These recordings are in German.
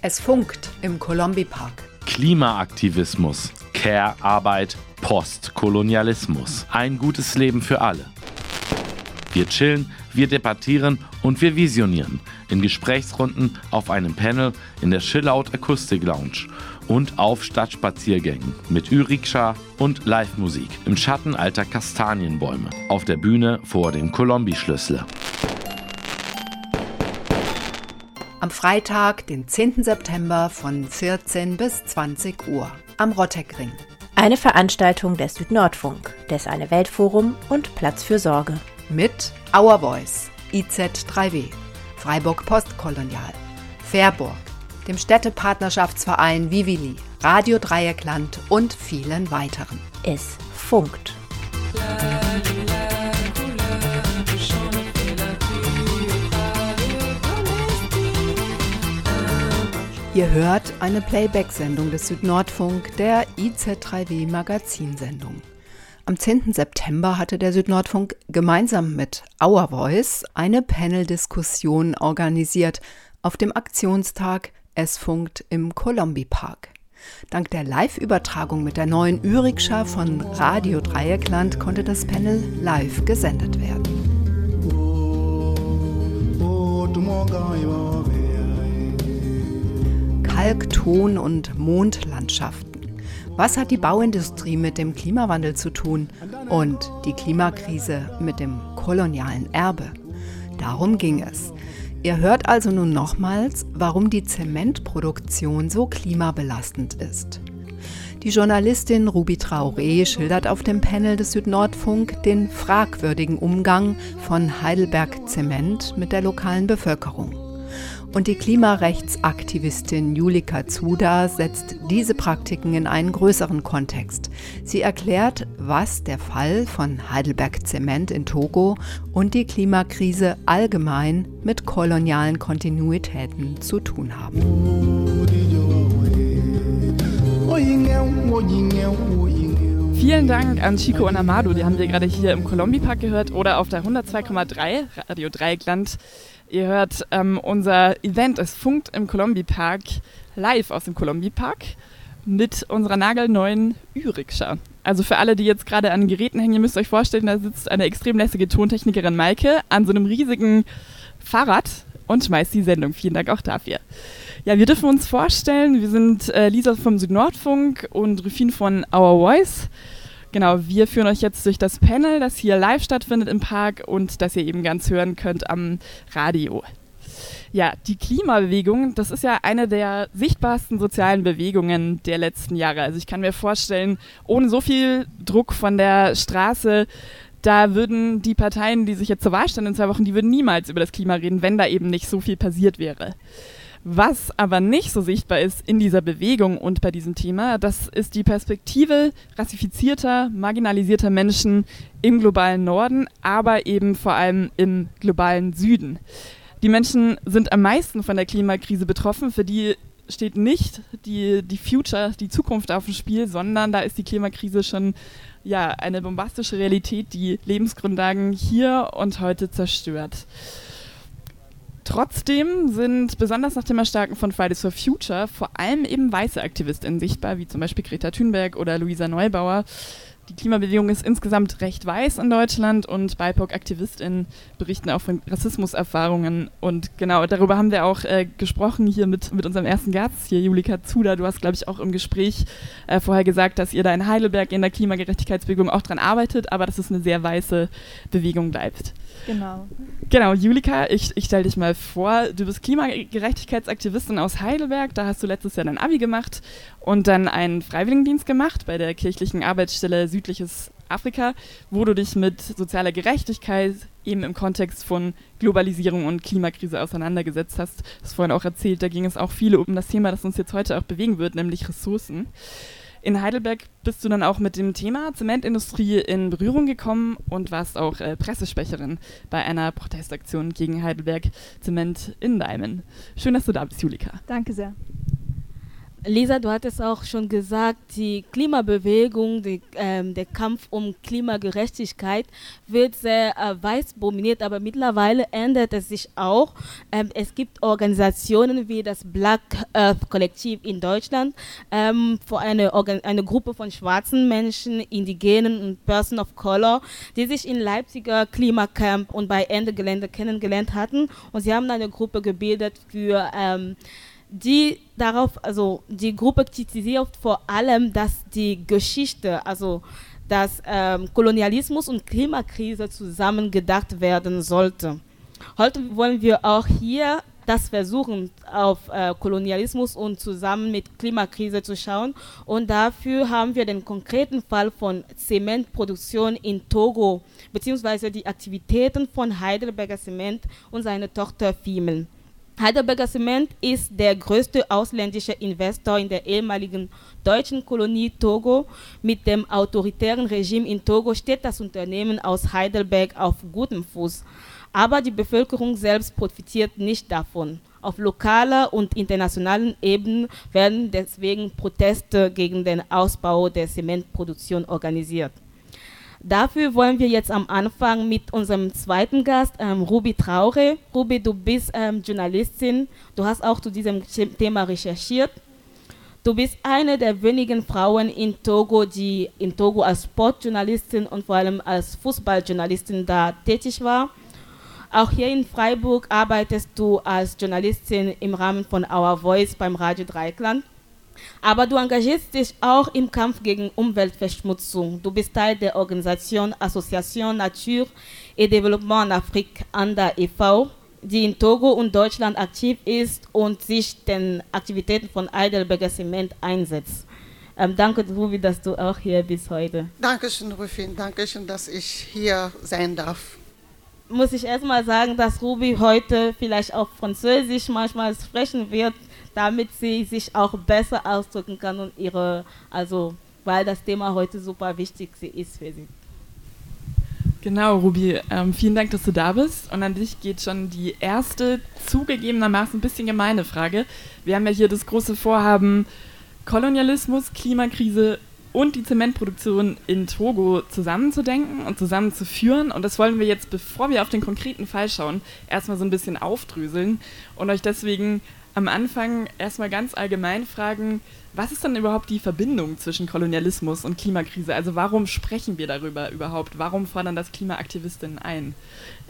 Es funkt im Colombi Park. Klimaaktivismus, Care-Arbeit, Postkolonialismus. Ein gutes Leben für alle. Wir chillen, wir debattieren und wir visionieren in Gesprächsrunden auf einem Panel in der Chillout Akustik Lounge und auf Stadtspaziergängen mit Ü-Rikscha und Live-Musik im Schatten alter Kastanienbäume auf der Bühne vor dem Kolombi-Schlüssel. Am Freitag, den 10. September von 14 bis 20 Uhr am Rotteckring. Eine Veranstaltung des Südnordfunk, des Eine Weltforum und Platz für Sorge. Mit Our Voice, IZ3W, Freiburg Postkolonial, Fairburg, dem Städtepartnerschaftsverein Vivili, Radio Dreieckland und vielen weiteren. Es funkt. Ihr hört eine Playback-Sendung des Südnordfunk, der IZ3W Magazinsendung. Am 10. September hatte der Südnordfunk gemeinsam mit Our Voice eine Panel-Diskussion organisiert auf dem Aktionstag Es funkt im Colombi Park. Dank der Live-Übertragung mit der neuen Ürikscha von Radio Dreieckland konnte das Panel live gesendet werden. Kalk, Ton und Mondlandschaften. Was hat die Bauindustrie mit dem Klimawandel zu tun und die Klimakrise mit dem kolonialen Erbe? Darum ging es. Ihr hört also nun nochmals, warum die Zementproduktion so klimabelastend ist. Die Journalistin Ruby Traoré schildert auf dem Panel des Südnordfunk den fragwürdigen Umgang von Heidelberg Zement mit der lokalen Bevölkerung. Und die Klimarechtsaktivistin Julika Zuda setzt diese Praktiken in einen größeren Kontext. Sie erklärt, was der Fall von Heidelberg Zement in Togo und die Klimakrise allgemein mit kolonialen Kontinuitäten zu tun haben. Vielen Dank an Chico und Amado, die haben wir gerade hier im Colombi Park gehört oder auf der 102,3 Radio Dreieckland Ihr hört ähm, unser Event, es funkt im Colombi Park, live aus dem Colombi Park mit unserer nagelneuen Ü-Rikscha. Also für alle, die jetzt gerade an Geräten hängen, ihr müsst euch vorstellen, da sitzt eine extrem lässige Tontechnikerin Maike an so einem riesigen Fahrrad und schmeißt die Sendung. Vielen Dank auch dafür. Ja, wir dürfen uns vorstellen, wir sind äh, Lisa vom Südnordfunk und Rufin von Our Voice. Genau, wir führen euch jetzt durch das Panel, das hier live stattfindet im Park und das ihr eben ganz hören könnt am Radio. Ja, die Klimabewegung, das ist ja eine der sichtbarsten sozialen Bewegungen der letzten Jahre. Also ich kann mir vorstellen, ohne so viel Druck von der Straße, da würden die Parteien, die sich jetzt zur Wahl stellen in zwei Wochen, die würden niemals über das Klima reden, wenn da eben nicht so viel passiert wäre. Was aber nicht so sichtbar ist in dieser Bewegung und bei diesem Thema, das ist die Perspektive rassifizierter, marginalisierter Menschen im globalen Norden, aber eben vor allem im globalen Süden. Die Menschen sind am meisten von der Klimakrise betroffen, für die steht nicht die, die Future, die Zukunft auf dem Spiel, sondern da ist die Klimakrise schon ja, eine bombastische Realität, die Lebensgrundlagen hier und heute zerstört. Trotzdem sind besonders nach dem Erstarken von Fridays for Future vor allem eben weiße AktivistInnen sichtbar, wie zum Beispiel Greta Thunberg oder Luisa Neubauer. Die Klimabewegung ist insgesamt recht weiß in Deutschland und BIPOC-AktivistInnen berichten auch von Rassismuserfahrungen. Und genau darüber haben wir auch äh, gesprochen hier mit, mit unserem ersten Gast, hier Julika Zuda. Du hast, glaube ich, auch im Gespräch äh, vorher gesagt, dass ihr da in Heidelberg in der Klimagerechtigkeitsbewegung auch dran arbeitet, aber dass es eine sehr weiße Bewegung bleibt. Genau. Genau, Julika, ich, ich stelle dich mal vor. Du bist Klimagerechtigkeitsaktivistin aus Heidelberg. Da hast du letztes Jahr dein Abi gemacht und dann einen Freiwilligendienst gemacht bei der kirchlichen Arbeitsstelle Südliches Afrika, wo du dich mit sozialer Gerechtigkeit eben im Kontext von Globalisierung und Klimakrise auseinandergesetzt hast. Das vorhin auch erzählt, da ging es auch viel um das Thema, das uns jetzt heute auch bewegen wird, nämlich Ressourcen. In Heidelberg bist du dann auch mit dem Thema Zementindustrie in Berührung gekommen und warst auch äh, Pressesprecherin bei einer Protestaktion gegen Heidelberg Zement in Daimen. Schön, dass du da bist, Julika. Danke sehr. Lisa, du hattest auch schon gesagt, die Klimabewegung, die, ähm, der Kampf um Klimagerechtigkeit wird sehr äh, weiß dominiert, aber mittlerweile ändert es sich auch. Ähm, es gibt Organisationen wie das Black Earth Kollektiv in Deutschland, ähm, für eine, eine Gruppe von schwarzen Menschen, Indigenen und Person of Color, die sich in Leipziger Klimacamp und bei Ende Gelände kennengelernt hatten. Und sie haben eine Gruppe gebildet für ähm, die darauf, also die Gruppe kritisiert vor allem, dass die Geschichte, also dass ähm, Kolonialismus und Klimakrise zusammen gedacht werden sollte. Heute wollen wir auch hier das versuchen, auf äh, Kolonialismus und zusammen mit Klimakrise zu schauen. Und dafür haben wir den konkreten Fall von Zementproduktion in Togo, beziehungsweise die Aktivitäten von Heidelberger Zement und seiner Tochter Fiemel. Heidelberger Cement ist der größte ausländische Investor in der ehemaligen deutschen Kolonie Togo. Mit dem autoritären Regime in Togo steht das Unternehmen aus Heidelberg auf gutem Fuß. Aber die Bevölkerung selbst profitiert nicht davon. Auf lokaler und internationalen Ebene werden deswegen Proteste gegen den Ausbau der Zementproduktion organisiert. Dafür wollen wir jetzt am Anfang mit unserem zweiten Gast, ähm, Ruby Traure. Ruby, du bist ähm, Journalistin, du hast auch zu diesem Thema recherchiert. Du bist eine der wenigen Frauen in Togo, die in Togo als Sportjournalistin und vor allem als Fußballjournalistin da tätig war. Auch hier in Freiburg arbeitest du als Journalistin im Rahmen von Our Voice beim Radio Dreikland. Aber du engagierst dich auch im Kampf gegen Umweltverschmutzung. Du bist Teil der Organisation Association Nature et Développement en Afrique, ANDA e.V., die in Togo und Deutschland aktiv ist und sich den Aktivitäten von Heidelberger Cement einsetzt. Ähm, danke, Ruby, dass du auch hier bist heute. Dankeschön, Rufin. Dankeschön, dass ich hier sein darf. Muss ich erstmal sagen, dass Ruby heute vielleicht auch Französisch manchmal sprechen wird, damit sie sich auch besser ausdrücken kann und ihre, also weil das Thema heute super wichtig ist für sie. Genau, Ruby, ähm, vielen Dank, dass du da bist. Und an dich geht schon die erste, zugegebenermaßen ein bisschen gemeine Frage. Wir haben ja hier das große Vorhaben, Kolonialismus, Klimakrise und die Zementproduktion in Togo zusammenzudenken und zusammenzuführen. Und das wollen wir jetzt, bevor wir auf den konkreten Fall schauen, erstmal so ein bisschen aufdröseln und euch deswegen am Anfang erstmal ganz allgemein fragen, was ist dann überhaupt die Verbindung zwischen Kolonialismus und Klimakrise? Also warum sprechen wir darüber überhaupt? Warum fordern das Klimaaktivistinnen ein?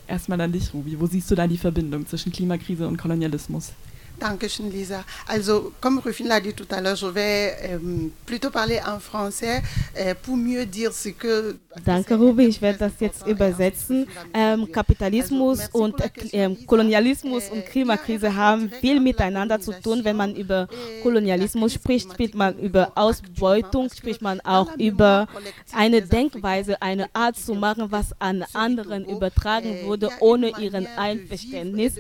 Erstmal an dich, Ruby. Wo siehst du da die Verbindung zwischen Klimakrise und Kolonialismus? Dankeschön, Lisa. Also, comme Rufine l'a dit tout à l'heure, je vais euh, plutôt parler en français euh, pour mieux dire ce que. Danke, Ruby. Ich werde das jetzt übersetzen. Ähm, Kapitalismus und äh, Kolonialismus und Klimakrise haben viel miteinander zu tun. Wenn man über Kolonialismus spricht, spricht man über Ausbeutung, spricht man auch über eine Denkweise, eine Art zu machen, was an anderen übertragen wurde, ohne ihren Einverständnis.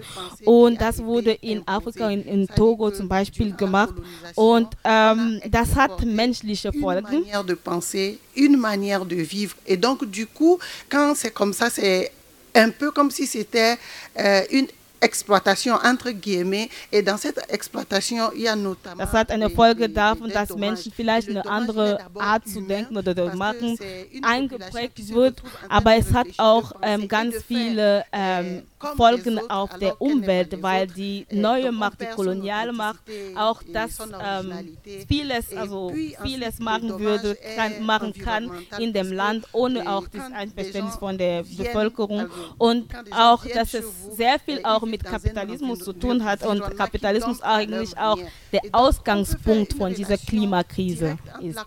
Und das wurde in Afrika in, in Togo zum Beispiel gemacht. Und ähm, das hat menschliche Folgen. Une manière de penser, une manière de vivre. Et donc, du coup, quand c'est comme ça, c'est un peu comme si c'était euh, une Exploitation entre guillemets et dans cette exploitation il y a notamment das hat eine Folge davon, dass Menschen vielleicht eine andere Art zu denken oder zu machen eingeprägt wird, aber es hat auch ähm, ganz viele ähm, Folgen auf der Umwelt, weil die neue Macht, die koloniale Macht, auch das ähm, vieles, also vieles machen würde, kann, machen kann in dem Land, ohne auch das Einverständnis von der Bevölkerung und auch, dass es sehr viel auch mit Kapitalismus zu tun hat und Kapitalismus eigentlich auch der Ausgangspunkt von dieser Klimakrise ist.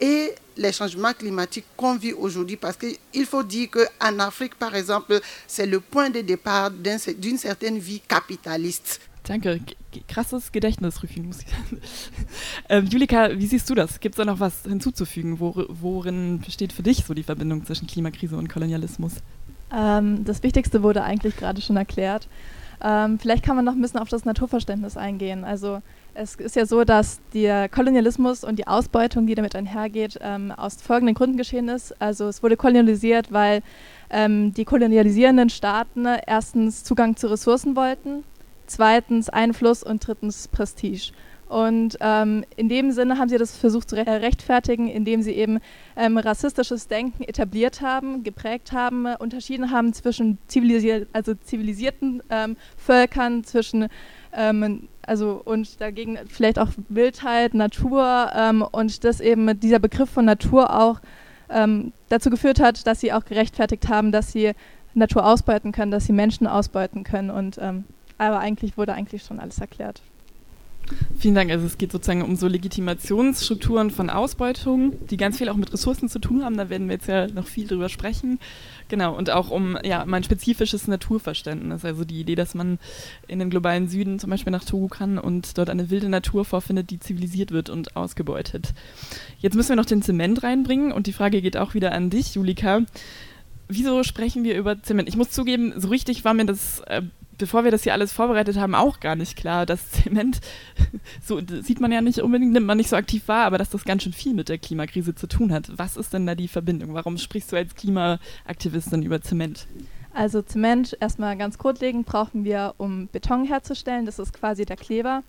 et les changements climatiques qu'on vit aujourd'hui. Parce qu'il faut dire qu'en Afrique, par exemple, c'est le point de départ d'une certaine vie capitaliste. Danke, krasses Gedächtnis, Rufin. ähm, Julika, wie siehst du das? Gibt es da noch was hinzuzufügen? worin besteht für dich so die Verbindung zwischen Klimakrise und Kolonialismus? Ähm, das Wichtigste wurde eigentlich gerade schon erklärt. Ähm, vielleicht kann man noch ein bisschen auf das Naturverständnis eingehen. Also es ist ja so, dass der Kolonialismus und die Ausbeutung, die damit einhergeht, ähm, aus folgenden Gründen geschehen ist. Also es wurde kolonialisiert, weil ähm, die kolonialisierenden Staaten erstens Zugang zu Ressourcen wollten, zweitens Einfluss und drittens Prestige. Und ähm, in dem Sinne haben sie das versucht zu rechtfertigen, indem sie eben ähm, rassistisches Denken etabliert haben, geprägt haben, unterschieden haben zwischen zivilisier also zivilisierten ähm, Völkern, zwischen ähm, also und dagegen vielleicht auch Wildheit, Natur ähm, und das eben dieser Begriff von Natur auch ähm, dazu geführt hat, dass sie auch gerechtfertigt haben, dass sie Natur ausbeuten können, dass sie Menschen ausbeuten können und aber eigentlich wurde eigentlich schon alles erklärt. Vielen Dank. Also es geht sozusagen um so Legitimationsstrukturen von Ausbeutung, die ganz viel auch mit Ressourcen zu tun haben. Da werden wir jetzt ja noch viel drüber sprechen. Genau, und auch um ja, mein spezifisches Naturverständnis. Also die Idee, dass man in den globalen Süden zum Beispiel nach Togo kann und dort eine wilde Natur vorfindet, die zivilisiert wird und ausgebeutet. Jetzt müssen wir noch den Zement reinbringen und die Frage geht auch wieder an dich, Julika. Wieso sprechen wir über Zement? Ich muss zugeben, so richtig war mir das äh, bevor wir das hier alles vorbereitet haben, auch gar nicht klar, dass Zement, so sieht man ja nicht unbedingt, nimmt man nicht so aktiv wahr, aber dass das ganz schön viel mit der Klimakrise zu tun hat. Was ist denn da die Verbindung? Warum sprichst du als Klimaaktivistin über Zement? Also Zement, erstmal ganz grundlegend, brauchen wir, um Beton herzustellen. Das ist quasi der Kleber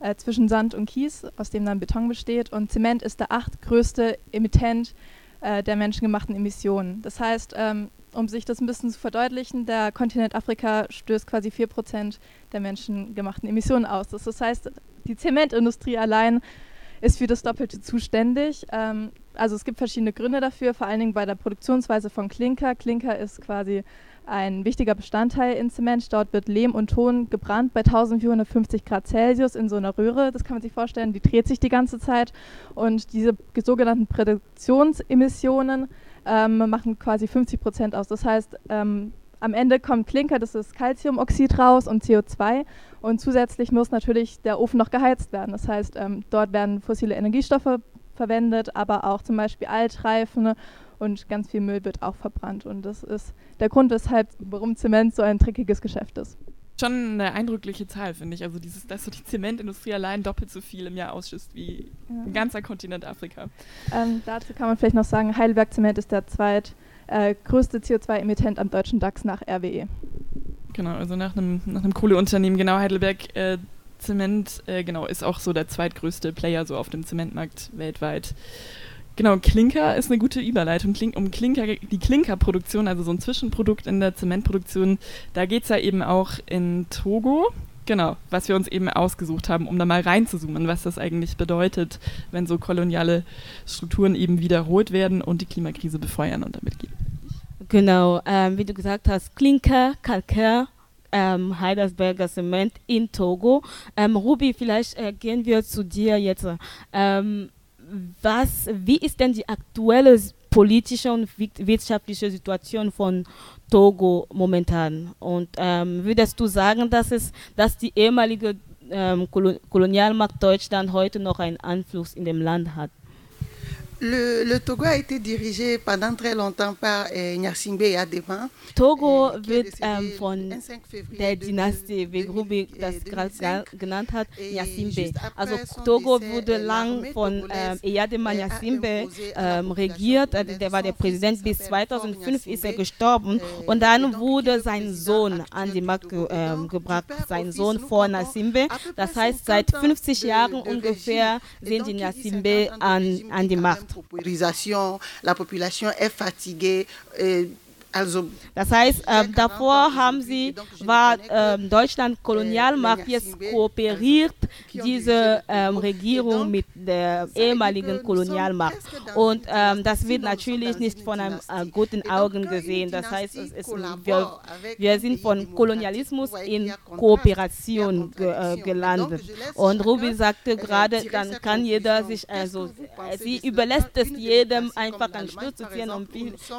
äh, zwischen Sand und Kies, aus dem dann Beton besteht. Und Zement ist der achtgrößte Emittent äh, der menschengemachten Emissionen. Das heißt, ähm, um sich das ein bisschen zu verdeutlichen, der Kontinent Afrika stößt quasi 4% der menschengemachten Emissionen aus. Das, heißt, die Zementindustrie allein ist für das Doppelte zuständig. Ähm, also es gibt verschiedene Gründe dafür, vor allen Dingen bei der Produktionsweise von Klinker. Klinker ist quasi ein wichtiger Bestandteil in Zement. Dort wird Lehm und Ton gebrannt bei 1450 Grad Celsius in so einer Röhre. Das kann man sich vorstellen, die dreht sich die ganze Zeit. Und diese sogenannten Produktionsemissionen ähm, machen quasi 50 Prozent aus. Das heißt, ähm, am Ende kommt Klinker, das ist Calciumoxid raus und CO2 und zusätzlich muss natürlich der Ofen noch geheizt werden. Das heißt, ähm, dort werden fossile Energiestoffe verwendet, aber auch zum Beispiel Altreifen und ganz viel Müll wird auch verbrannt. Und das ist der Grund, weshalb, warum Zement so ein dreckiges Geschäft ist schon eine eindrückliche Zahl, finde ich. Also dieses, dass so die Zementindustrie allein doppelt so viel im Jahr ausschüsst wie ja. ein ganzer Kontinent Afrika. Ähm, dazu kann man vielleicht noch sagen, Heidelberg Zement ist der zweitgrößte äh, CO2-Emittent am deutschen DAX nach RWE. Genau, also nach einem, nach einem Kohleunternehmen, genau, Heidelberg äh, Zement, äh, genau, ist auch so der zweitgrößte Player so auf dem Zementmarkt weltweit. Genau, Klinker ist eine gute Überleitung. um Klinker, die Klinkerproduktion, also so ein Zwischenprodukt in der Zementproduktion, da geht es ja eben auch in Togo. Genau, was wir uns eben ausgesucht haben, um da mal reinzuzoomen, was das eigentlich bedeutet, wenn so koloniale Strukturen eben wiederholt werden und die Klimakrise befeuern und damit geht. Genau, ähm, wie du gesagt hast, Klinker, Kalkär, ähm, Heidelberger Zement in Togo. Ähm, Ruby, vielleicht äh, gehen wir zu dir jetzt. Ähm, was, wie ist denn die aktuelle politische und wirtschaftliche Situation von Togo momentan? Und ähm, würdest du sagen, dass, es, dass die ehemalige ähm, Kolonialmacht Deutschland heute noch einen Einfluss in dem Land hat? Le, le, Togo a été dirigé pendant très longtemps par eh, Nyasimbe Yadema. Togo eh, wird ähm, von der Dynastie, wie Rubi das gerade genannt hat, Nyasimbe. Also Togo wurde lang von ähm, Eyadema Nyasimbe ähm, regiert. Also der war der Präsident bis 2005 ist er gestorben und dann wurde sein Sohn an die Macht ge ähm, gebracht, sein Sohn vor Nyasimbe. Das heißt, seit 50 Jahren ungefähr sind die Nyasimbe an, an die Macht. La population est fatiguée. Also, das heißt, äh, davor haben sie, war äh, Deutschland Kolonialmacht, jetzt kooperiert diese ähm, Regierung mit der ehemaligen Kolonialmacht. Und ähm, das wird natürlich nicht von einem äh, guten Augen gesehen. Das heißt, es ist, wir, wir sind von Kolonialismus in Kooperation ge, äh, gelandet. Und Ruby sagte gerade, dann kann jeder sich, also sie überlässt es jedem einfach einen Stuhl zu ziehen und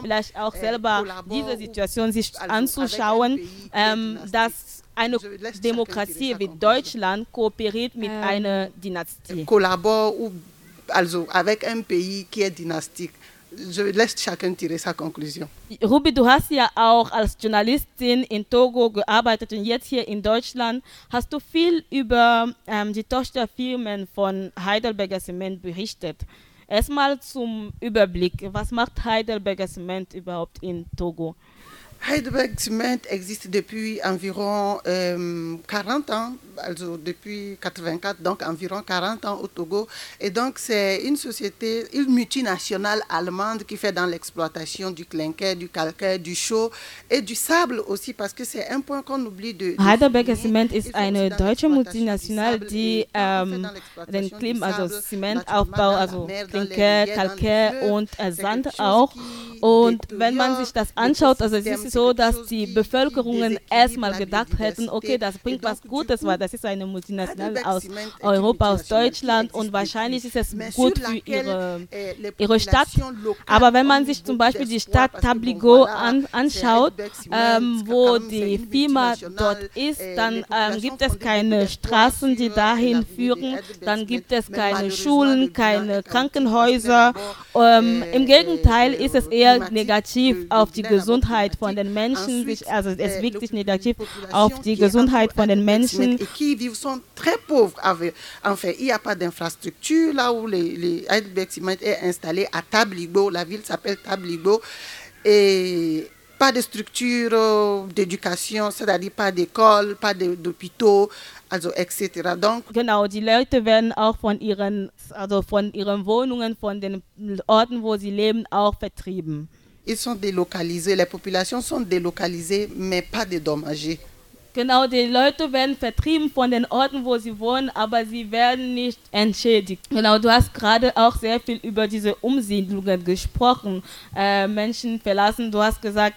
vielleicht auch selber diese Situation sich anzuschauen, ähm, dass eine Demokratie wie Deutschland kooperiert mit ähm. einer Dynastie. Collabore also avec un pays qui est dynastique. Je laisse chacun tirer sa conclusion. Ruby, du hast ja auch als Journalistin in Togo gearbeitet und jetzt hier in Deutschland. Hast du viel über ähm, die Tochterfirmen von Heidelberger Cement berichtet? Erstmal zum Überblick. Was macht Heidelberger Cement überhaupt in Togo? Heidelberg Cement existe depuis environ euh, 40 ans also depuis 84, donc environ 40 ans au Togo. Et donc c'est une société, une multinationale allemande qui fait dans l'exploitation du clinker, du calcaire, du chaux et du sable aussi, parce que c'est un point qu'on oublie de... de Heidelberger Cement ist eine deutsche Multinationale, die ähm, den Klim, also Zementaufbau, also Klinker, Kalkär und Sand auch. Und wenn man sich das anschaut, also es ist so, dass die Bevölkerungen erstmal gedacht hätten, okay, das bringt was Gutes, weil das ist eine Multinationale aus Europa, aus Deutschland und wahrscheinlich ist es gut für ihre, ihre Stadt. Aber wenn man sich zum Beispiel die Stadt Tabligo an, anschaut, ähm, wo die Firma dort ist, dann ähm, gibt es keine Straßen, die dahin führen, dann gibt es keine Schulen, keine Krankenhäuser. Ähm, Im Gegenteil ist es eher negativ auf die Gesundheit von den Menschen, also es wirkt sich negativ auf die Gesundheit von den Menschen. très pauvres. Enfin, il n'y a pas d'infrastructure là où les, les est installé à Tabligo. La ville s'appelle Tabligo. Et pas de structure d'éducation, c'est-à-dire pas d'école, pas d'hôpitaux, also etc. Donc, genau, die Leute werden auch von ihren, also von ihren Wohnungen, von den Orten, wo sie leben, auch vertrieben. Ils sont délocalisés, les populations sont délocalisées, mais pas dédommagées. Genau, die Leute werden vertrieben von den Orten, wo sie wohnen, aber sie werden nicht entschädigt. Genau, du hast gerade auch sehr viel über diese Umsiedlungen gesprochen. Äh, Menschen verlassen, du hast gesagt,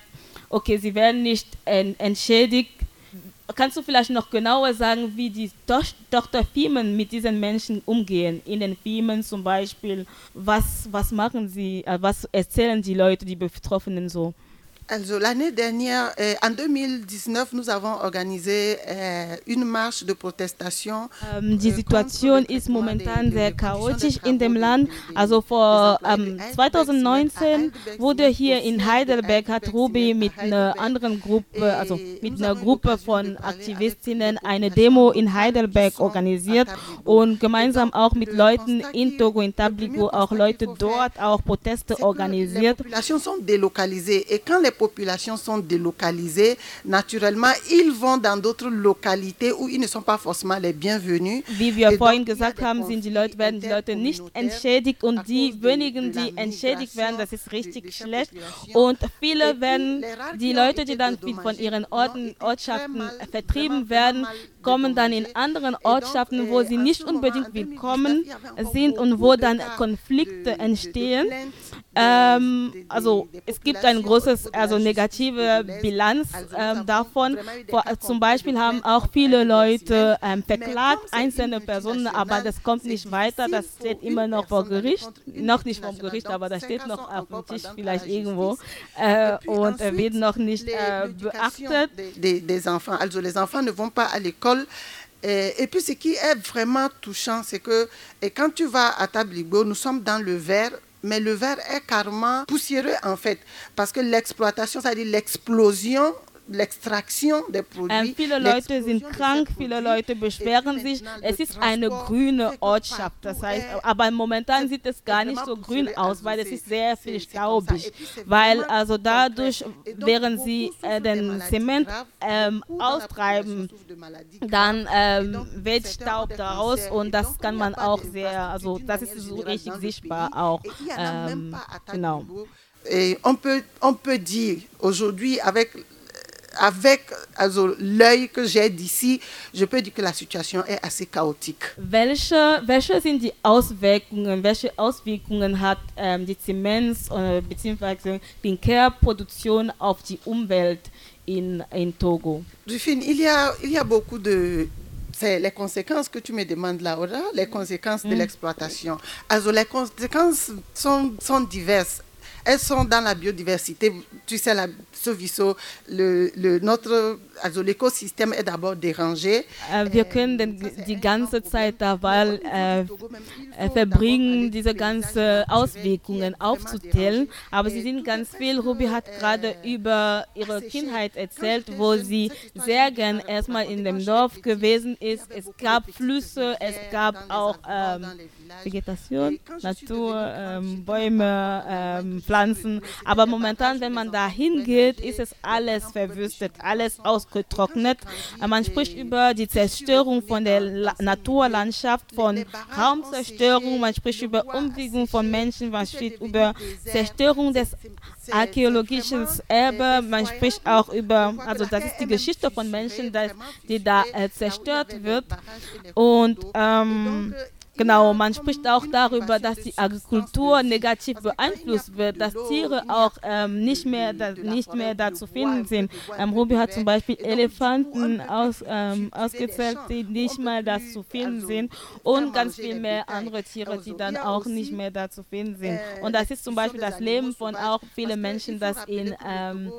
okay, sie werden nicht entschädigt. Kannst du vielleicht noch genauer sagen, wie die to Tochterfirmen mit diesen Menschen umgehen? In den Firmen zum Beispiel, was, was machen sie, äh, was erzählen die Leute, die Betroffenen so? Also l'année dernière, euh, en 2019, nous avons organisé euh, une marche de protestation. Ähm, die Situation ist momentan sehr chaotisch in dem Land. Also vor ähm, 2019 wurde hier in Heidelberg hat Ruby mit einer anderen Gruppe, also mit einer Gruppe von Aktivistinnen eine Demo in Heidelberg organisiert und gemeinsam auch mit Leuten in Togo, in Tabligo, auch Leute dort auch Proteste organisiert. Die Populationen sind délocalisées et quand les populations sont délocalisées, naturellement, ils vont dans d'autres localités où ils ne sont pas forcément les bienvenus. Wie wir vorhin gesagt haben, sind die Leute, werden die Leute nicht entschädigt und die wenigen, die entschädigt werden, das ist richtig schlecht. Und viele werden, die Leute, die dann von ihren Orten, Ortschaften vertrieben werden, kommen dann in anderen Ortschaften, wo sie nicht unbedingt willkommen sind und wo dann Konflikte entstehen. Ähm, also es gibt ein großes, also negative Bilanz ähm, davon. Vor, zum Beispiel haben auch viele Leute ähm, verklagt, einzelne Personen, aber das kommt nicht weiter, das steht immer noch vor Gericht, noch nicht vom Gericht, aber das steht noch auf dem Tisch vielleicht irgendwo äh, und äh, wird noch nicht äh, beachtet. Also les enfants ne vont pas à l'école. Et, puis ce qui est vraiment touchant, c'est que et quand tu vas à Tabligo, nous sommes dans le vert mais le verre est carrément poussiéreux en fait, parce que l'exploitation, c'est-à-dire l'explosion l'extraction der Produkte. Viele Leute sind krank, viele Leute beschweren sich. Es ist eine grüne Ortschaft, das heißt, aber momentan sieht es gar nicht so grün aus, weil es ist sehr viel staubig, weil also dadurch, während sie äh, den Zement ähm, austreiben, dann ähm, wird Staub daraus und das kann man auch sehr, also das ist so richtig sichtbar auch. Ähm, genau. Et on peut, on peut dire aujourd'hui avec avec also l'œil que j'ai d'ici, je peux dire que la situation est assez chaotique. Welche, welche sind die Auswirkungen, welche Auswirkungen hat ähm, die Zements- äh, bzw. Klinkerproduktion auf die Umwelt in, in Togo? Josephine, il y a, il y a beaucoup de c'est les conséquences que tu me demandes là, les conséquences mm. de l'exploitation. Also les conséquences sont, sont diverses. Elles sont dans la biodiversité. Tu sais, la sowieso, le, le, notre, also l'écosystème est d'abord dérangé. Äh, wir können den, die ganze Zeit dabei äh, äh, verbringen, diese ganzen Auswirkungen aufzuzählen. Aber sie sind ganz viel. Ruby hat gerade über ihre Kindheit erzählt, wo sie sehr gern erstmal in dem Dorf gewesen ist. Es gab Flüsse, es gab auch ähm, Vegetation, Natur, ähm, Bäume, ähm, Pflanzen. Aber momentan, wenn man da hingeht, ist es alles verwüstet, alles aus ausgetrocknet. Man spricht über die Zerstörung von der La Naturlandschaft, von Raumzerstörung, man spricht über Umwiegung von Menschen, man spricht über Zerstörung des archäologischen Erbes, man spricht auch über, also das ist die Geschichte von Menschen, die da äh, zerstört wird. Und ähm, Genau, man spricht auch darüber, dass die Agrikultur negativ beeinflusst wird, dass Tiere auch ähm, nicht, mehr da, nicht mehr da zu finden sind. Ähm, Ruby hat zum Beispiel Elefanten aus, ähm, ausgezählt, die nicht mal da zu finden sind und ganz viel mehr andere Tiere, die dann auch nicht mehr da zu finden sind. Und das ist zum Beispiel das Leben von auch vielen Menschen, das in ähm,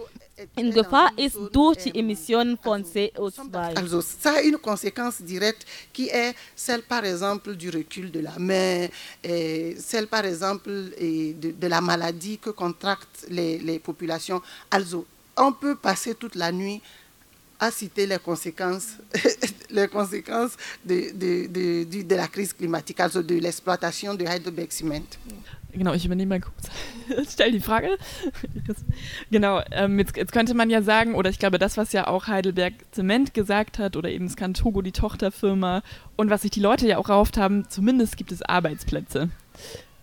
in Gefahr ist durch die Emissionen von CO2. Also ça a une conséquence directe qui est celle par exemple du recul de la mer, et celle par exemple de, de, la maladie que contractent les, les populations. Also on peut passer toute la nuit à citer les conséquences, les conséquences de, de, de, de, la crise climatique, also de l'exploitation de Heidelberg Cement. Genau, ich übernehme mal kurz. Stell die Frage. genau, ähm, jetzt, jetzt, könnte man ja sagen, oder ich glaube, das, was ja auch Heidelberg Zement gesagt hat, oder eben Scantogo, die Tochterfirma, und was sich die Leute ja auch rauft haben, zumindest gibt es Arbeitsplätze.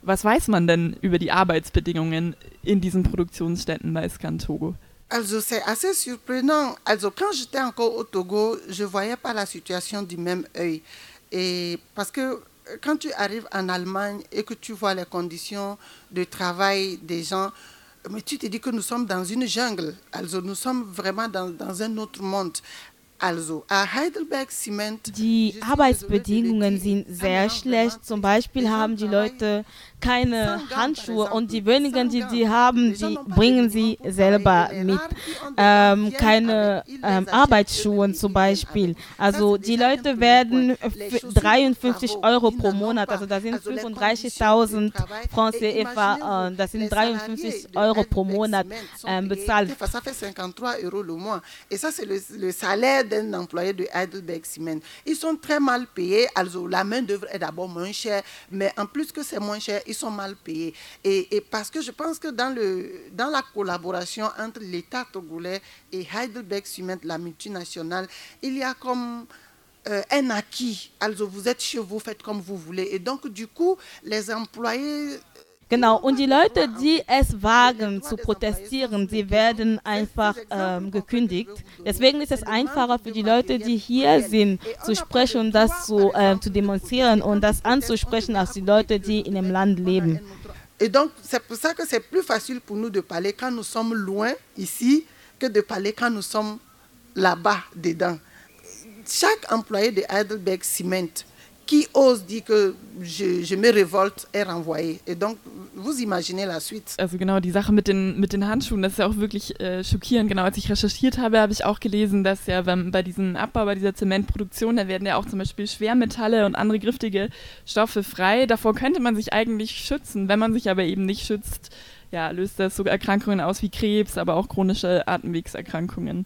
Was weiß man denn über die Arbeitsbedingungen in diesen Produktionsstätten bei Scantogo? Also c'est assez surprenant. Also quand j'étais encore au Togo, je voyais pas la situation du même œil. Et parce que quand tu arrives en Allemagne et que tu vois les conditions de travail des gens, mais tu te dis que nous sommes dans une jungle. Also, nous sommes vraiment dans, dans un autre monde. Also, Heidelberg Cement. Die Arbeitsbedingungen sind sehr schlecht. Zum Beispiel haben die Leute keine Handschuhe und die wenigen, die sie haben, die bringen sie selber mit. Ähm, keine ähm, Arbeitsschuhe zum Beispiel. Also die Leute werden 53 Euro pro Monat, also das sind 35.000 Francs CFA, äh, das sind 53 Euro pro Monat ähm, bezahlt. Ça fait 53 euros le mois. Et ça, c'est le, le salaire d'un employé de Heidelberg Cement. Ils sont très mal payés. Also, la main-d'œuvre est d'abord moins chère, mais en plus que c'est moins cher, ils sont mal payés. Et, parce que je pense que dans, le, dans la collaboration entre l'État togolais et Heidelberg Cement, la multinationale, il y a comme euh, un acquis. Also vous êtes chez vous, faites comme vous voulez. Et donc du coup, les employés Genau, und die Leute, die es wagen zu protestieren, sie werden einfach ähm, gekündigt. Deswegen ist es einfacher für die Leute, die hier sind, zu sprechen das zu, äh, zu demonstrieren und das anzusprechen, als die Leute, die in dem Land leben. Et donc, c'est pour ça que c'est plus facile pour nous de parler quand nous sommes loin ici que de parler quand nous sommes là-bas dedans. Chaque employé de Heidelberg Cement qui ose dire que je, je, me révolte est renvoyé. Et donc, vous imaginez la suite. Also genau, die Sache mit den, mit den Handschuhen, das ist ja auch wirklich äh, schockierend. Genau, als ich recherchiert habe, habe ich auch gelesen, dass ja beim, bei diesem Abbau, bei dieser Zementproduktion, da werden ja auch zum Beispiel Schwermetalle und andere giftige Stoffe frei. Davor könnte man sich eigentlich schützen. Wenn man sich aber eben nicht schützt, ja, löst das sogar Erkrankungen aus wie Krebs, aber auch chronische Atemwegserkrankungen.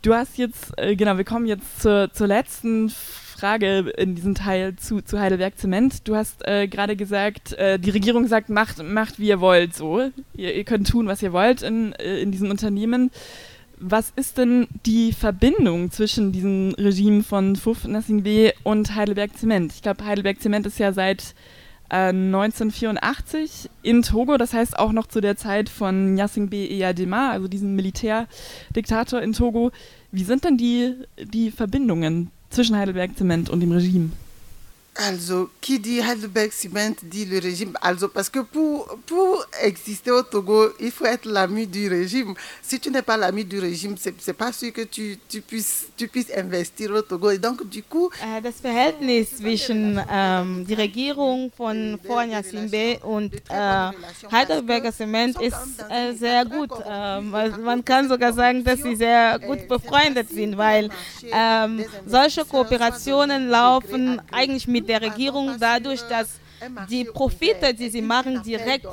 Du hast jetzt, äh, genau, wir kommen jetzt zur, zur letzten Frage in diesem Teil zu, zu Heidelberg Zement. Du hast äh, gerade gesagt, äh, die Regierung sagt, macht, macht wie ihr wollt, so. Ihr, ihr könnt tun, was ihr wollt in, äh, in diesem Unternehmen. Was ist denn die Verbindung zwischen diesem Regime von Fuf Nassing B und Heidelberg Zement? Ich glaube, Heidelberg Zement ist ja seit 1984 äh, in Togo, das heißt auch noch zu der Zeit von Gnassingbé Eyadema, also diesem Militärdiktator in Togo. Wie sind denn die, die Verbindungen zwischen Heidelberg Zement und dem Regime? Also, qui dit Heidelberg Cement dit le régime. Also, parce que pour, pour exister au Togo, il faut être l'ami du régime. Si tu n'es pas l'ami du régime, c'est n'est pas sûr que tu, tu, puisses, tu puisses investir au Togo. Et donc, du coup. Äh, das Verhältnis zwischen ähm, die Regierung von Fornia Simbe und äh, Heidelberger Cement ist äh, sehr gut. Ähm, man kann sogar sagen, dass sie sehr gut befreundet sind, weil ähm, solche Kooperationen laufen eigentlich mit der Regierung dadurch, dass die Profite, die sie machen, direkt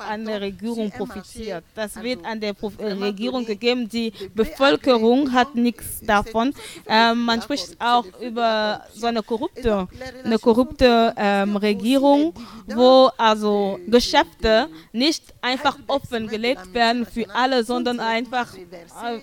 an der Regierung profitiert. Das wird an der Regierung gegeben. Die Bevölkerung hat nichts davon. Ähm, man spricht auch über so eine korrupte, eine korrupte ähm, Regierung, wo also Geschäfte nicht einfach offengelegt werden für alle, sondern einfach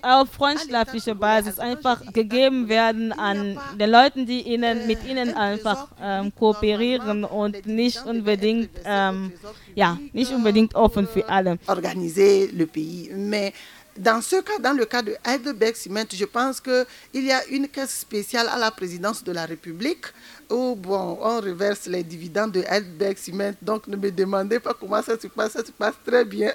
auf freundschaftlicher Basis einfach gegeben werden an den Leuten, die ihnen mit ihnen einfach ähm, kooperieren und nicht unbedingt ähm, ja nicht unbedingt offen für alle. Organiser le pays, mais Dans ce cas, dans le cas de Heidelberg Cement, je pense qu'il y a une caisse spéciale à la présidence de la République où bon, on reverse les dividendes de Heidelberg Cement. Donc ne me demandez pas comment ça se passe, ça se passe très bien.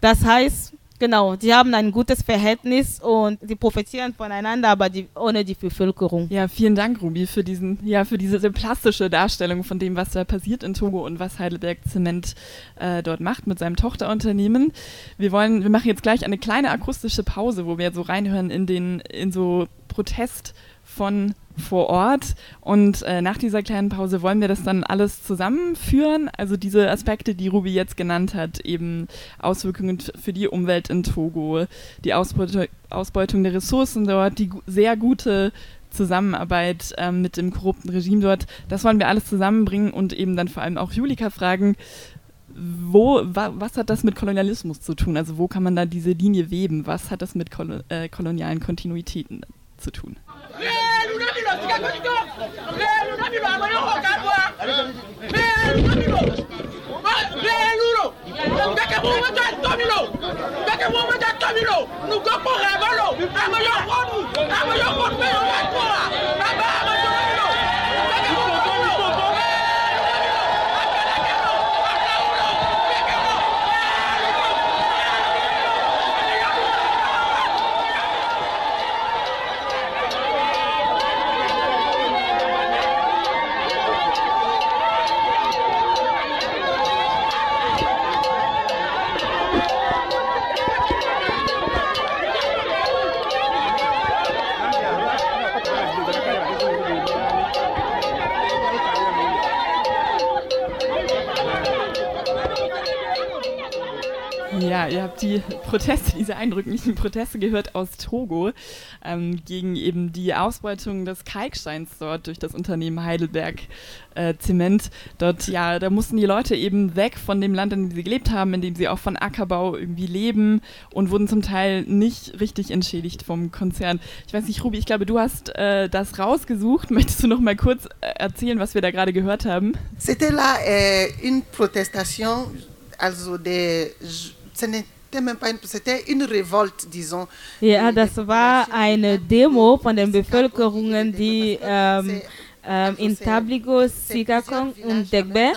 Das heißt, Genau, die haben ein gutes Verhältnis und sie profitieren voneinander, aber die, ohne die Bevölkerung. Ja, vielen Dank, Ruby, für diesen, ja, für diese sehr plastische Darstellung von dem, was da passiert in Togo und was Heidelberg Zement äh, dort macht mit seinem Tochterunternehmen. Wir wollen, wir machen jetzt gleich eine kleine akustische Pause, wo wir so reinhören in den, in so Protest von vor Ort. Und äh, nach dieser kleinen Pause wollen wir das dann alles zusammenführen. Also diese Aspekte, die Ruby jetzt genannt hat, eben Auswirkungen für die Umwelt in Togo, die Ausbeute, Ausbeutung der Ressourcen dort, die sehr gute Zusammenarbeit ähm, mit dem korrupten Regime dort. Das wollen wir alles zusammenbringen und eben dann vor allem auch Julika fragen, wo, wa, was hat das mit Kolonialismus zu tun? Also wo kann man da diese Linie weben? Was hat das mit Kol äh, kolonialen Kontinuitäten zu tun? Ja, ihr habt die Proteste, diese eindrücklichen Proteste gehört aus Togo ähm, gegen eben die Ausbeutung des Kalksteins dort durch das Unternehmen Heidelberg äh, Zement. Dort, ja, da mussten die Leute eben weg von dem Land, in dem sie gelebt haben, in dem sie auch von Ackerbau irgendwie leben und wurden zum Teil nicht richtig entschädigt vom Konzern. Ich weiß nicht, Ruby, ich glaube, du hast äh, das rausgesucht. Möchtest du noch mal kurz äh, erzählen, was wir da gerade gehört haben? C'était là euh, une protestation, also des c'était une révolte, disons. Ja, das war eine Demo von den Bevölkerungen, die ähm, ähm, in Tabligo, Sigakong und Degbe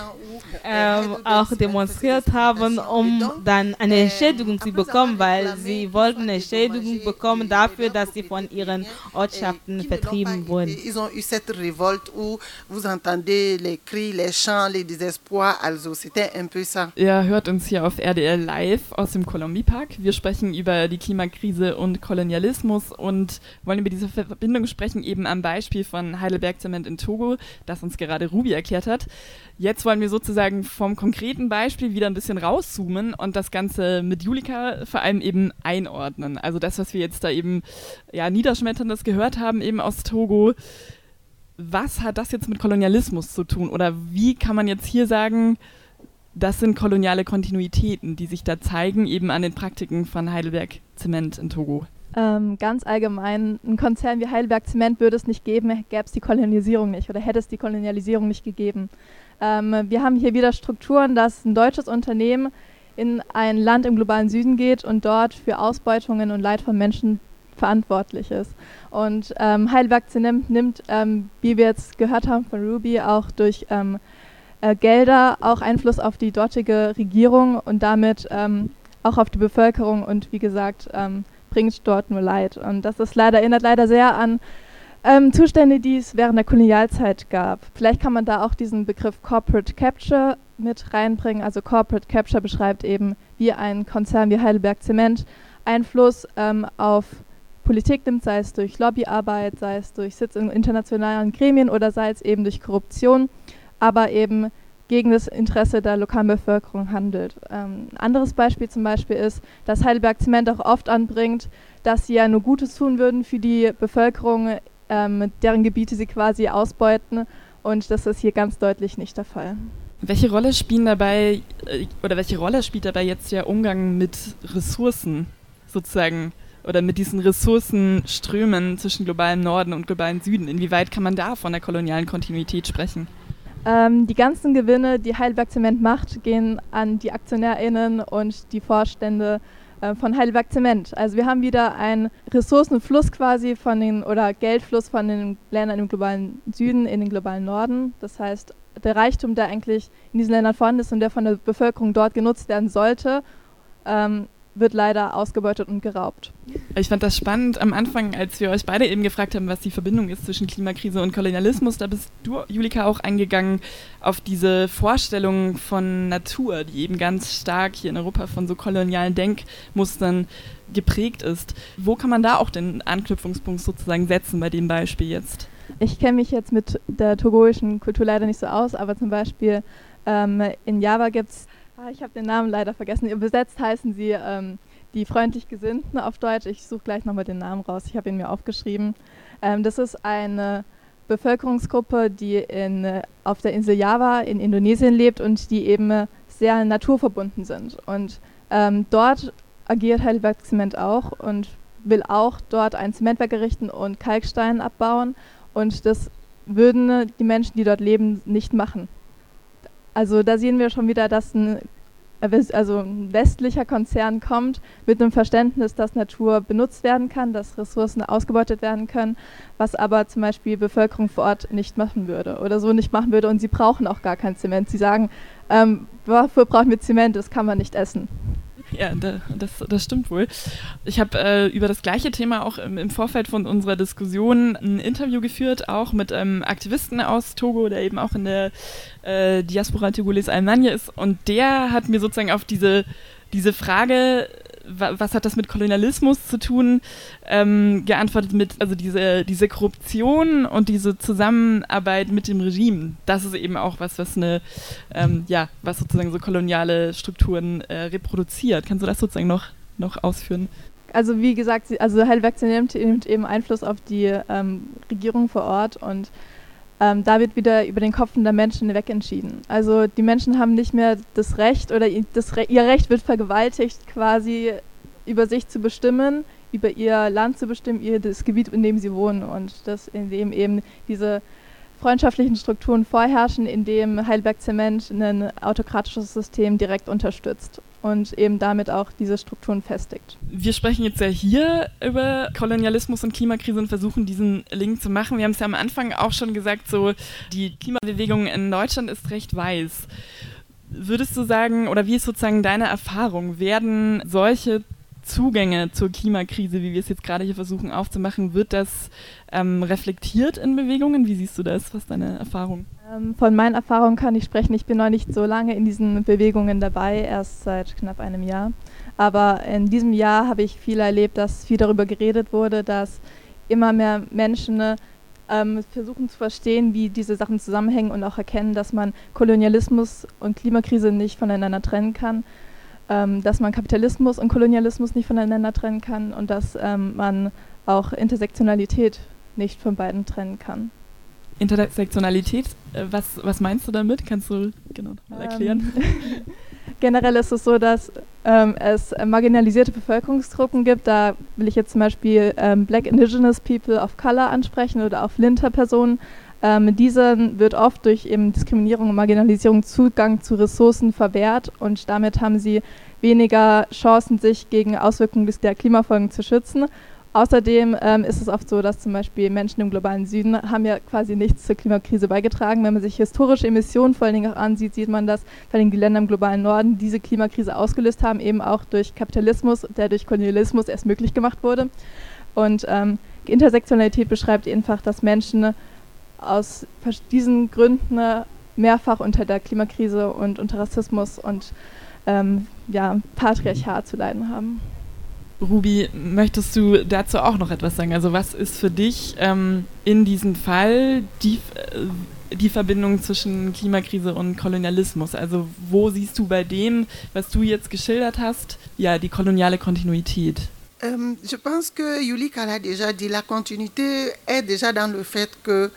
ähm, auch demonstriert haben, um dann eine Entschädigung zu bekommen, weil sie wollten eine Entschädigung bekommen dafür, dass sie von ihren Ortschaften vertrieben wurden. Ils ont eu cette révolte où vous entendez les cris, les chants, les désespoirs, also c'était un peu ça. Ihr hört uns hier auf RDL Live aus dem Columbia Park. Wir sprechen über die Klimakrise und Kolonialismus und wollen über diese Verbindung sprechen, eben am Beispiel von Heidelberg Zement in Togo, das uns gerade Ruby erklärt hat. Jetzt wollen wir sozusagen vom konkreten Beispiel wieder ein bisschen rauszoomen und das Ganze mit Julika vor allem eben einordnen. Also das, was wir jetzt da eben ja, Niederschmetterndes gehört haben, eben aus Togo. Was hat das jetzt mit Kolonialismus zu tun? Oder wie kann man jetzt hier sagen, das sind koloniale Kontinuitäten, die sich da zeigen, eben an den Praktiken von Heidelberg Zement in Togo? Ähm, ganz allgemein, ein Konzern wie Heidelberg Zement würde es nicht geben, gäbe es die Kolonialisierung nicht oder hätte es die Kolonialisierung nicht gegeben. Ähm, wir haben hier wieder Strukturen, dass ein deutsches Unternehmen in ein Land im globalen Süden geht und dort für Ausbeutungen und Leid von Menschen verantwortlich ist. Und ähm, Heidelberg Zement nimmt, ähm, wie wir jetzt gehört haben von Ruby, auch durch ähm, äh, Gelder auch Einfluss auf die dortige Regierung und damit ähm, auch auf die Bevölkerung und wie gesagt ähm, bringt dort nur Leid. Und das ist leider erinnert leider sehr an ähm, Zustände, die es während der Kolonialzeit gab. Vielleicht kann man da auch diesen Begriff Corporate Capture mit reinbringen. Also Corporate Capture beschreibt eben, wie ein Konzern wie Heidelberg Zement Einfluss ähm, auf Politik nimmt, sei es durch Lobbyarbeit, sei es durch Sitz in internationalen Gremien oder sei es eben durch Korruption, aber eben gegen das Interesse der lokalen Bevölkerung handelt. Ähm, ein anderes Beispiel zum Beispiel ist, dass Heidelberg Zement auch oft anbringt, dass sie ja nur Gutes tun würden für die Bevölkerung, ähm, deren Gebiete sie quasi ausbeuten. Und das ist hier ganz deutlich nicht der Fall. Welche Rolle spielen dabei äh, oder welche Rolle spielt dabei jetzt der Umgang mit Ressourcen sozusagen oder mit diesen Ressourcenströmen zwischen globalem Norden und globalem Süden? Inwieweit kann man da von der kolonialen Kontinuität sprechen? Ähm, die ganzen Gewinne, die Heidelberg Zement macht, gehen an die AktionärInnen und die Vorstände äh, von Heidelberg Zement. Also wir haben wieder einen Ressourcenfluss quasi von den oder Geldfluss von den Ländern im globalen Süden in den globalen Norden. Das heißt, der Reichtum, der eigentlich in diesen Ländern vorhanden ist und der von der Bevölkerung dort genutzt werden sollte, ähm, wird leider ausgebeutet und geraubt. Ich fand das spannend am Anfang, als wir euch beide eben gefragt haben, was die Verbindung ist zwischen Klimakrise und Kolonialismus. Da bist du, Julika, auch eingegangen auf diese Vorstellung von Natur, die eben ganz stark hier in Europa von so kolonialen Denkmustern geprägt ist. Wo kann man da auch den Anknüpfungspunkt sozusagen setzen bei dem Beispiel jetzt? Ich kenne mich jetzt mit der togoischen Kultur leider nicht so aus, aber zum Beispiel ähm, in Java gibt es, ah, ich habe den Namen leider vergessen, übersetzt heißen sie ähm, die freundlich Gesinnten auf Deutsch. Ich suche gleich nochmal den Namen raus, ich habe ihn mir aufgeschrieben. Ähm, das ist eine Bevölkerungsgruppe, die in, äh, auf der Insel Java in Indonesien lebt und die eben sehr naturverbunden sind. Und ähm, dort agiert Heidelberg Zement auch und will auch dort ein Zementwerk errichten und Kalkstein abbauen und das würden die Menschen, die dort leben, nicht machen. Also da sehen wir schon wieder, dass ein, also ein westlicher Konzern kommt mit einem Verständnis, dass Natur benutzt werden kann, dass Ressourcen ausgebeutet werden können, was aber zum Beispiel Bevölkerung vor Ort nicht machen würde oder so nicht machen würde und sie brauchen auch gar kein Zement. Sie sagen, ähm, wofür brauchen wir Zement, das kann man nicht essen. Ja, das, das stimmt wohl. Ich habe äh, über das gleiche Thema auch im, im, Vorfeld von unserer Diskussion ein Interview geführt, auch mit einem ähm, Aktivisten aus Togo, der eben auch in der äh, Diaspora Togolese Allemagne ist. Und der hat mir sozusagen auf diese, diese Frage was hat das mit Kolonialismus zu tun, ähm, geantwortet mit, also diese, diese Korruption und diese Zusammenarbeit mit dem Regime, das ist eben auch was, was eine, ähm, ja, was sozusagen so koloniale Strukturen äh, reproduziert. Kannst du das sozusagen noch, noch ausführen? Also wie gesagt, also Heidelberg nimmt, nimmt eben Einfluss auf die ähm, Regierung vor Ort und ähm, da wird wieder über den Kopf der Menschen hinweg entschieden. Also die Menschen haben nicht mehr das Recht oder das Re ihr Recht wird vergewaltigt, quasi über sich zu bestimmen, über ihr Land zu bestimmen, ihr das Gebiet, in dem sie wohnen und das, in dem eben diese freundschaftlichen Strukturen vorherrschen, in dem Heidelberg Zement ein autokratisches System direkt unterstützt und eben damit auch diese Strukturen festigt. Wir sprechen jetzt ja hier über Kolonialismus und Klimakrise und versuchen diesen Link zu machen. Wir haben es ja am Anfang auch schon gesagt, so die Klimabewegung in Deutschland ist recht weiß. Würdest du sagen, oder wie ist sozusagen deine Erfahrung, werden solche Zugänge zur Klimakrise, wie wir es jetzt gerade hier versuchen aufzumachen, wird das ähm, reflektiert in Bewegungen? Wie siehst du das? Was ist deine Erfahrung? Ähm, von meinen Erfahrungen kann ich sprechen. Ich bin noch nicht so lange in diesen Bewegungen dabei, erst seit knapp einem Jahr. Aber in diesem Jahr habe ich viel erlebt, dass viel darüber geredet wurde, dass immer mehr Menschen ähm, versuchen zu verstehen, wie diese Sachen zusammenhängen und auch erkennen, dass man Kolonialismus und Klimakrise nicht voneinander trennen kann, ähm, dass man Kapitalismus und Kolonialismus nicht voneinander trennen kann und dass ähm, man auch Intersektionalität nicht von beiden trennen kann. Intersektionalität, äh, was, was meinst du damit? Kannst du genau mal erklären? Ähm, generell ist es so, dass ähm, es marginalisierte Bevölkerungsgruppen gibt. Da will ich jetzt zum Beispiel ähm, Black Indigenous People of Color ansprechen oder auch Flinter-Personen. Ähm, diesen wird oft durch eben Diskriminierung und Marginalisierung Zugang zu Ressourcen verwehrt und damit haben sie weniger Chancen, sich gegen Auswirkungen der Klimafolgen zu schützen. Außerdem ähm, ist es oft so, dass zum Beispiel Menschen im globalen Süden haben ja quasi nichts zur Klimakrise beigetragen. Wenn man sich historische Emissionen vor allen Dingen auch ansieht, sieht man, dass vor allem die Länder im globalen Norden diese Klimakrise ausgelöst haben, eben auch durch Kapitalismus, der durch Kolonialismus erst möglich gemacht wurde. Und ähm, Intersektionalität beschreibt einfach, dass Menschen aus diesen Gründen mehrfach unter der Klimakrise und unter Rassismus und ähm, ja, Patriarchat zu leiden haben. Ruby, möchtest du dazu auch noch etwas sagen? Also was ist für dich ähm, in diesem Fall die, äh, die Verbindung zwischen Klimakrise und Kolonialismus? Also wo siehst du bei dem, was du jetzt geschildert hast, ja, die koloniale Kontinuität? Euh, je pense que Yulika l'a déjà dit, la continuité est déjà dans le fait que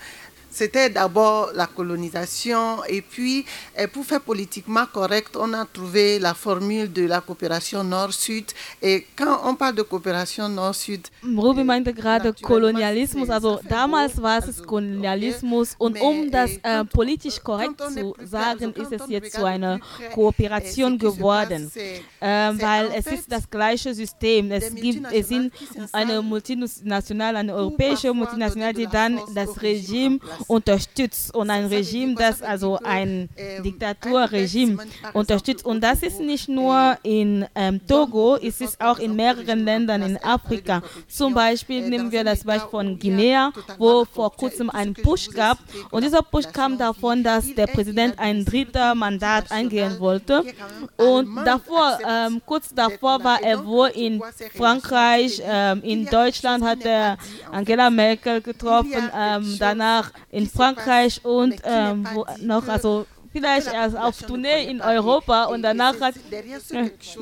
C'était d'abord la colonisation et puis pour faire politiquement correct, on a trouvé la formule de la coopération Nord-Süd. Et quand on parle de coopération Nord-Süd. Ruby meinte gerade Kolonialismus, also damals war es Kolonialismus und um das äh, politisch korrekt zu sagen, ist es jetzt zu einer Kooperation geworden, äh, weil es ist das gleiche System. Es gibt, es sind eine multinationale, eine europäische Multinationale, die dann das Regime unterstützt und ein Regime, das also ein Diktaturregime unterstützt. Und das ist nicht nur in ähm, Togo, es ist auch in mehreren Ländern in Afrika. Zum Beispiel nehmen wir das Beispiel von Guinea, wo vor kurzem ein Push gab. Und dieser Push kam davon, dass der Präsident ein dritter Mandat eingehen wollte. Und davor, ähm, kurz davor war er wohl in Frankreich, ähm, in Deutschland hat er Angela Merkel getroffen, ähm, danach in Frankreich und ähm, wo noch, also vielleicht erst auf Tournee in Europa und danach hat,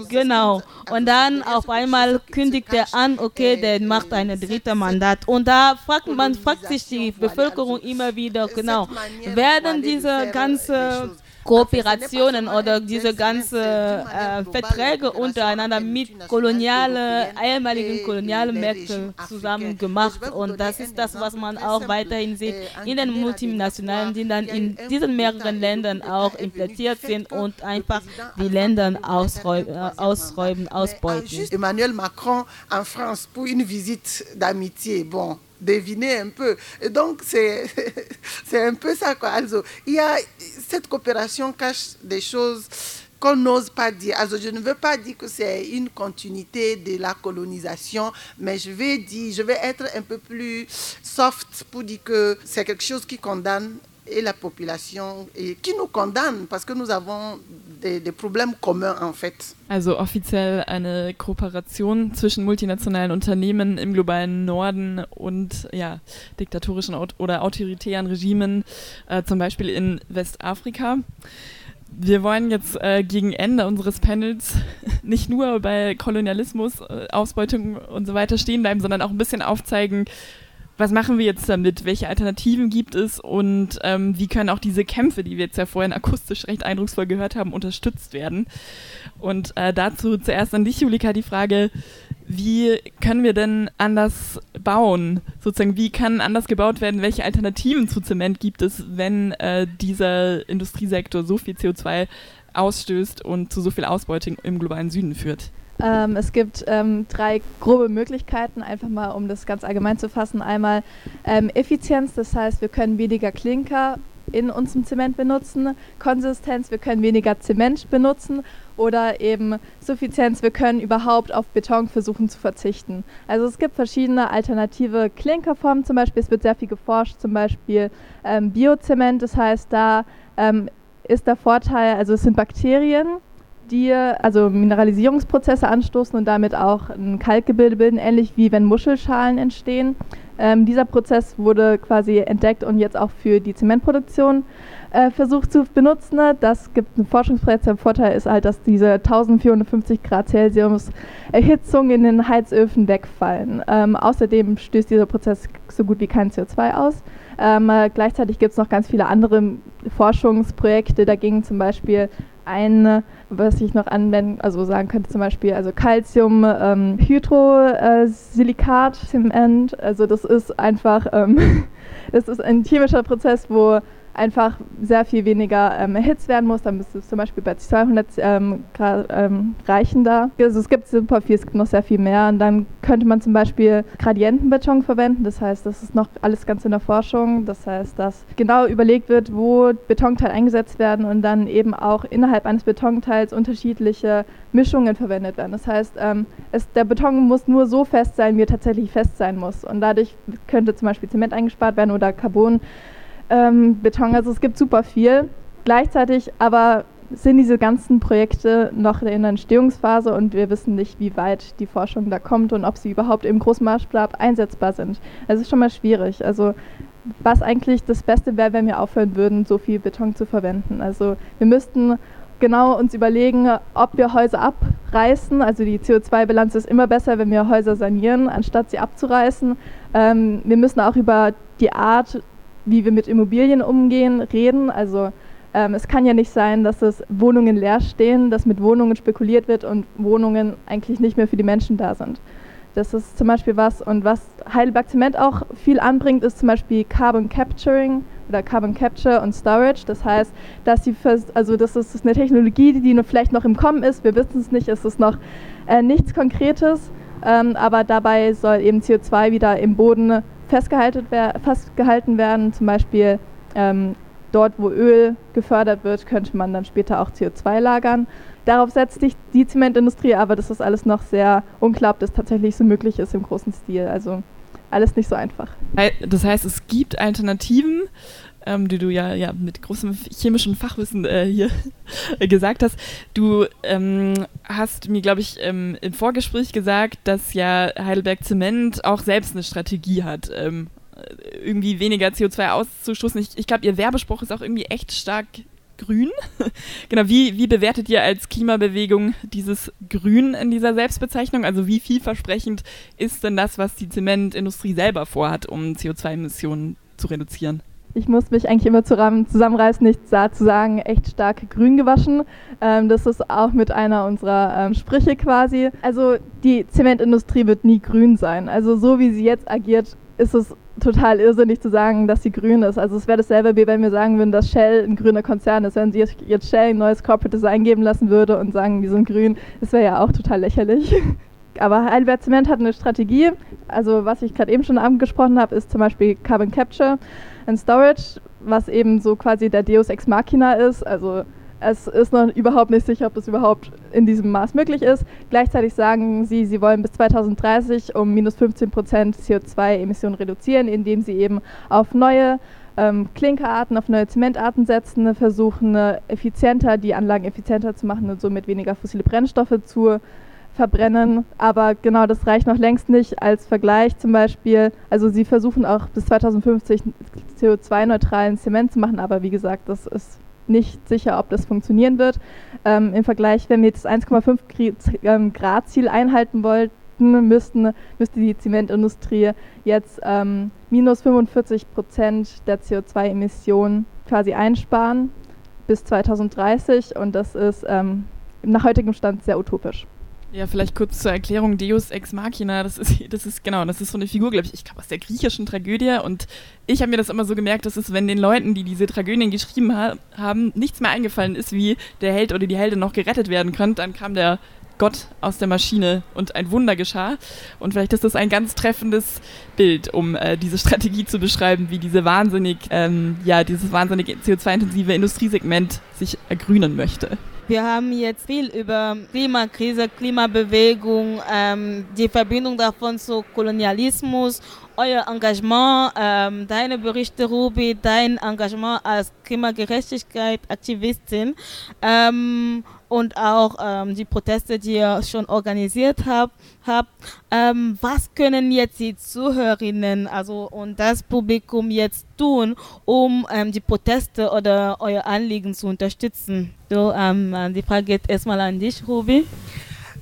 genau, und dann auf einmal kündigt er an, okay, der macht ein drittes Mandat. Und da fragt man, fragt sich die Bevölkerung immer wieder, genau, werden diese ganze Kooperationen oder diese ganzen äh, Verträge untereinander mit koloniale, ehemaligen kolonialen Märkten zusammen gemacht. Und das ist das, was man auch weiterhin sieht in den multinationalen, die dann in diesen mehreren Ländern auch implantiert sind und einfach die Länder ausräumen, ausräumen ausbeuten. Emmanuel Macron en France pour une visite d'amitié. Bon, deviner un peu. Et donc, c'est un peu ça. Quoi. Il y a, cette coopération cache des choses qu'on n'ose pas dire. Also, je ne veux pas dire que c'est une continuité de la colonisation, mais je vais dire, je vais être un peu plus soft pour dire que c'est quelque chose qui condamne et la population et qui nous condamne parce que nous avons des, des Probleme communs en fait. Also offiziell eine Kooperation zwischen multinationalen Unternehmen im globalen Norden und ja, diktatorischen oder autoritären Regimen, äh, zum Beispiel in Westafrika. Wir wollen jetzt äh, gegen Ende unseres Panels nicht nur bei Kolonialismus, äh, Ausbeutung und so weiter stehen bleiben, sondern auch ein bisschen aufzeigen, was machen wir jetzt damit? Welche Alternativen gibt es und ähm, wie können auch diese Kämpfe, die wir jetzt ja vorhin akustisch recht eindrucksvoll gehört haben, unterstützt werden? Und äh, dazu zuerst an dich, Julika, die Frage, wie können wir denn anders bauen? Sozusagen, wie kann anders gebaut werden? Welche Alternativen zu Zement gibt es, wenn äh, dieser Industriesektor so viel CO2 ausstößt und zu so viel Ausbeutung im globalen Süden führt? Ähm, es gibt ähm, drei grobe Möglichkeiten, einfach mal um das ganz allgemein zu fassen. Einmal ähm, Effizienz, das heißt, wir können weniger Klinker in unserem Zement benutzen, Konsistenz, wir können weniger Zement benutzen oder eben Suffizienz, wir können überhaupt auf Beton versuchen zu verzichten. Also es gibt verschiedene alternative Klinkerformen zum Beispiel, es wird sehr viel geforscht, zum Beispiel ähm, Biozement, das heißt, da ähm, ist der Vorteil, also es sind Bakterien, die also Mineralisierungsprozesse anstoßen und damit auch ein Kalkgebilde bilden, ähnlich wie wenn Muschelschalen entstehen. Ähm, dieser Prozess wurde quasi entdeckt und jetzt auch für die Zementproduktion äh, versucht zu benutzen. Das gibt ein Forschungsprojekt. Der Vorteil ist halt, dass diese 1450 Grad Celsius Erhitzung in den Heizöfen wegfallen. Ähm, außerdem stößt dieser Prozess so gut wie kein CO2 aus. Ähm, äh, gleichzeitig gibt es noch ganz viele andere Forschungsprojekte dagegen, zum Beispiel ein, was ich noch anwenden, also sagen könnte, zum Beispiel also Calcium ähm, Hydrosilikat. Also das ist einfach, ähm, das ist ein chemischer Prozess, wo einfach sehr viel weniger ähm, erhitzt werden muss. Dann müsste es zum Beispiel bei 200 ähm, Grad ähm, reichen da. Also es gibt super viel, es gibt noch sehr viel mehr. Und dann könnte man zum Beispiel Gradientenbeton verwenden. Das heißt, das ist noch alles ganz in der Forschung. Das heißt, dass genau überlegt wird, wo Betonteile eingesetzt werden und dann eben auch innerhalb eines Betonteils unterschiedliche Mischungen verwendet werden. Das heißt, ähm, es, der Beton muss nur so fest sein, wie er tatsächlich fest sein muss. Und dadurch könnte zum Beispiel Zement eingespart werden oder Carbon ähm, Beton. Also es gibt super viel. Gleichzeitig aber sind diese ganzen Projekte noch in der Entstehungsphase und wir wissen nicht, wie weit die Forschung da kommt und ob sie überhaupt im großen Maßstab einsetzbar sind. Es ist schon mal schwierig. Also was eigentlich das Beste wäre, wenn wir aufhören würden, so viel Beton zu verwenden. Also wir müssten genau uns überlegen, ob wir Häuser abreißen. Also die CO2-Bilanz ist immer besser, wenn wir Häuser sanieren, anstatt sie abzureißen. Ähm, wir müssen auch über die Art, wie wir mit Immobilien umgehen, reden. Also ähm, es kann ja nicht sein, dass es Wohnungen leer stehen, dass mit Wohnungen spekuliert wird und Wohnungen eigentlich nicht mehr für die Menschen da sind. Das ist zum Beispiel was. Und was Heidelberg Zement auch viel anbringt, ist zum Beispiel Carbon Capturing oder Carbon Capture und Storage. Das heißt, dass sie also das ist eine Technologie, die vielleicht noch im Kommen ist. Wir wissen es nicht, es ist noch äh, nichts Konkretes, ähm, aber dabei soll eben CO2 wieder im Boden festgehalten, wer festgehalten werden. Zum Beispiel ähm, dort, wo Öl gefördert wird, könnte man dann später auch CO2 lagern. Darauf setzt sich die Zementindustrie, aber das ist alles noch sehr unklar, ob das tatsächlich so möglich ist im großen Stil. Also alles nicht so einfach. Das heißt, es gibt Alternativen, ähm, die du ja, ja mit großem chemischen Fachwissen äh, hier gesagt hast. Du ähm, hast mir, glaube ich, ähm, im Vorgespräch gesagt, dass ja Heidelberg Zement auch selbst eine Strategie hat, ähm, irgendwie weniger CO2 auszustoßen. Ich, ich glaube, ihr Werbespruch ist auch irgendwie echt stark grün. genau, wie, wie bewertet ihr als Klimabewegung dieses Grün in dieser Selbstbezeichnung? Also wie vielversprechend ist denn das, was die Zementindustrie selber vorhat, um CO2-Emissionen zu reduzieren? Ich muss mich eigentlich immer zusammenreißen, nicht zu sagen, echt stark grün gewaschen. Ähm, das ist auch mit einer unserer ähm, Sprüche quasi. Also die Zementindustrie wird nie grün sein. Also so wie sie jetzt agiert, ist es total irrsinnig zu sagen, dass sie grün ist. Also es wäre dasselbe, wie wenn wir sagen würden, dass Shell ein grüner Konzern ist. Wenn sie jetzt Shell ein neues Corporate Design geben lassen würde und sagen, die sind grün, das wäre ja auch total lächerlich. Aber Heidelberg Zement hat eine Strategie. Also was ich gerade eben schon angesprochen habe, ist zum Beispiel Carbon Capture and Storage, was eben so quasi der Deus Ex Machina ist. Also es ist noch überhaupt nicht sicher, ob das überhaupt in diesem Maß möglich ist. Gleichzeitig sagen sie, sie wollen bis 2030 um minus 15 Prozent CO2-Emissionen reduzieren, indem sie eben auf neue ähm, Klinkerarten, auf neue Zementarten setzen, versuchen effizienter, die Anlagen effizienter zu machen und somit weniger fossile Brennstoffe zu verbrennen. Aber genau das reicht noch längst nicht als Vergleich zum Beispiel. Also sie versuchen auch bis 2050 CO2-neutralen Zement zu machen, aber wie gesagt, das ist nicht sicher, ob das funktionieren wird. Ähm, Im Vergleich, wenn wir das 1,5 ähm, Grad Ziel einhalten wollten, müssten, müsste die Zementindustrie jetzt ähm, minus 45 Prozent der CO2-Emissionen quasi einsparen bis 2030 und das ist ähm, nach heutigem Stand sehr utopisch. Ja, vielleicht kurz zur Erklärung, Deus Ex Machina, das ist, das ist genau, das ist so eine Figur, glaube ich, ich glaube aus der griechischen Tragödie und ich habe mir das immer so gemerkt, dass es, wenn den Leuten, die diese Tragödien geschrieben ha haben, nichts mehr eingefallen ist, wie der Held oder die Heldin noch gerettet werden könnte, dann kam der Gott aus der Maschine und ein Wunder geschah. Und vielleicht ist das ein ganz treffendes Bild, um äh, diese Strategie zu beschreiben, wie diese wahnsinnig, ähm, ja, dieses wahnsinnig CO2-intensive Industriesegment sich ergrünen möchte. Wir haben jetzt viel über Klimakrise, Klimabewegung, ähm, die Verbindung davon zu Kolonialismus, euer Engagement, ähm, deine Berichte, Ruby, dein Engagement als Klimagerechtigkeit-Aktivistin. Ähm, und auch ähm, die Proteste, die ihr schon organisiert habt. habt. Ähm, was können jetzt die Zuhörerinnen also und das Publikum jetzt tun, um ähm, die Proteste oder euer Anliegen zu unterstützen? So, ähm, die Frage geht erstmal an dich, Ruby.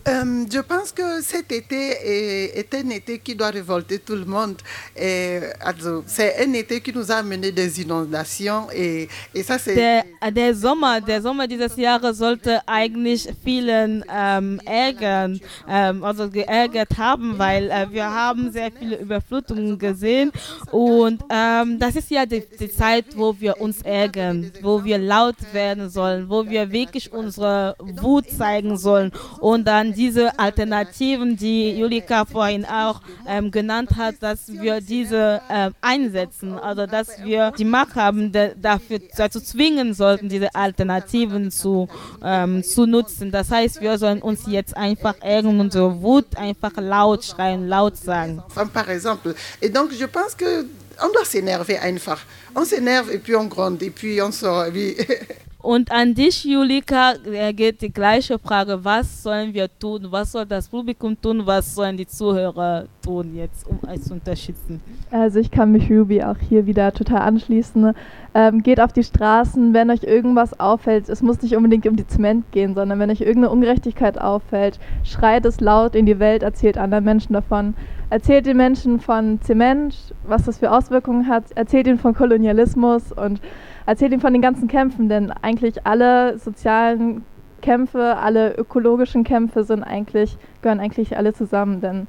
Euh, je pense que cet été est, est, un été qui doit révolter tout le monde. C'est un été qui nous a amené des Inondations et, et ça c'est... Der, der, Sommer, der Sommer dieses Jahres sollte eigentlich vielen ähm, ärgern, ähm, also geärgert haben, weil äh, wir haben sehr viele Überflutungen gesehen und ähm, das ist ja die, die Zeit, wo wir uns ärgern, wo wir laut werden sollen, wo wir wirklich unsere Wut zeigen sollen und dann diese Alternativen, die Julika vorhin auch ähm, genannt hat, dass wir diese äh, einsetzen, also dass wir die Macht haben, dafür dazu zwingen sollten, diese Alternativen zu, ähm, zu nutzen. Das heißt, wir sollen uns jetzt einfach ärgern, unsere Wut einfach laut schreien, laut sagen. Par exemple. Et donc, je pense que on doit s'énerver einfach. On s'énerve et puis on gronde et puis on sort. Und an dich, Julika, geht die gleiche Frage. Was sollen wir tun? Was soll das Publikum tun? Was sollen die Zuhörer tun jetzt, um es zu unterstützen? Also ich kann mich Ruby auch hier wieder total anschließen. Ähm, geht auf die Straßen, wenn euch irgendwas auffällt. Es muss nicht unbedingt um die Zement gehen, sondern wenn euch irgendeine Ungerechtigkeit auffällt, schreit es laut in die Welt, erzählt anderen Menschen davon. Erzählt den Menschen von Zement, was das für Auswirkungen hat. Erzählt ihnen von Kolonialismus und erzählt ihm von den ganzen Kämpfen, denn eigentlich alle sozialen Kämpfe, alle ökologischen Kämpfe sind eigentlich, gehören eigentlich alle zusammen, denn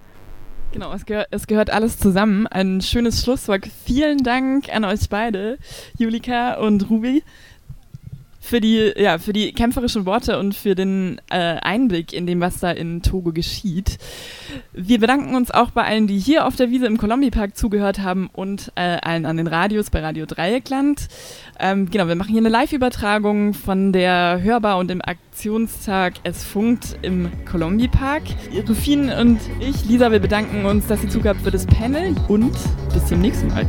Genau, es, gehör, es, gehört alles zusammen. Ein schönes Schlusswort. Vielen Dank an euch beide, Julika und Ruby für die, ja, für die kämpferischen Worte und für den äh, Einblick in dem, was da in Togo geschieht. Wir bedanken uns auch bei allen, die hier auf der Wiese im Kolombi-Park zugehört haben und äh, allen an den Radios bei Radio Dreieckland. Ähm, genau, wir machen hier eine Live-Übertragung von der Hörbar und dem Aktionstag Es funkt im Kolombi-Park. Rufin und ich, Lisa, wir bedanken uns, dass ihr zugehabt für das Panel und bis zum nächsten Mal.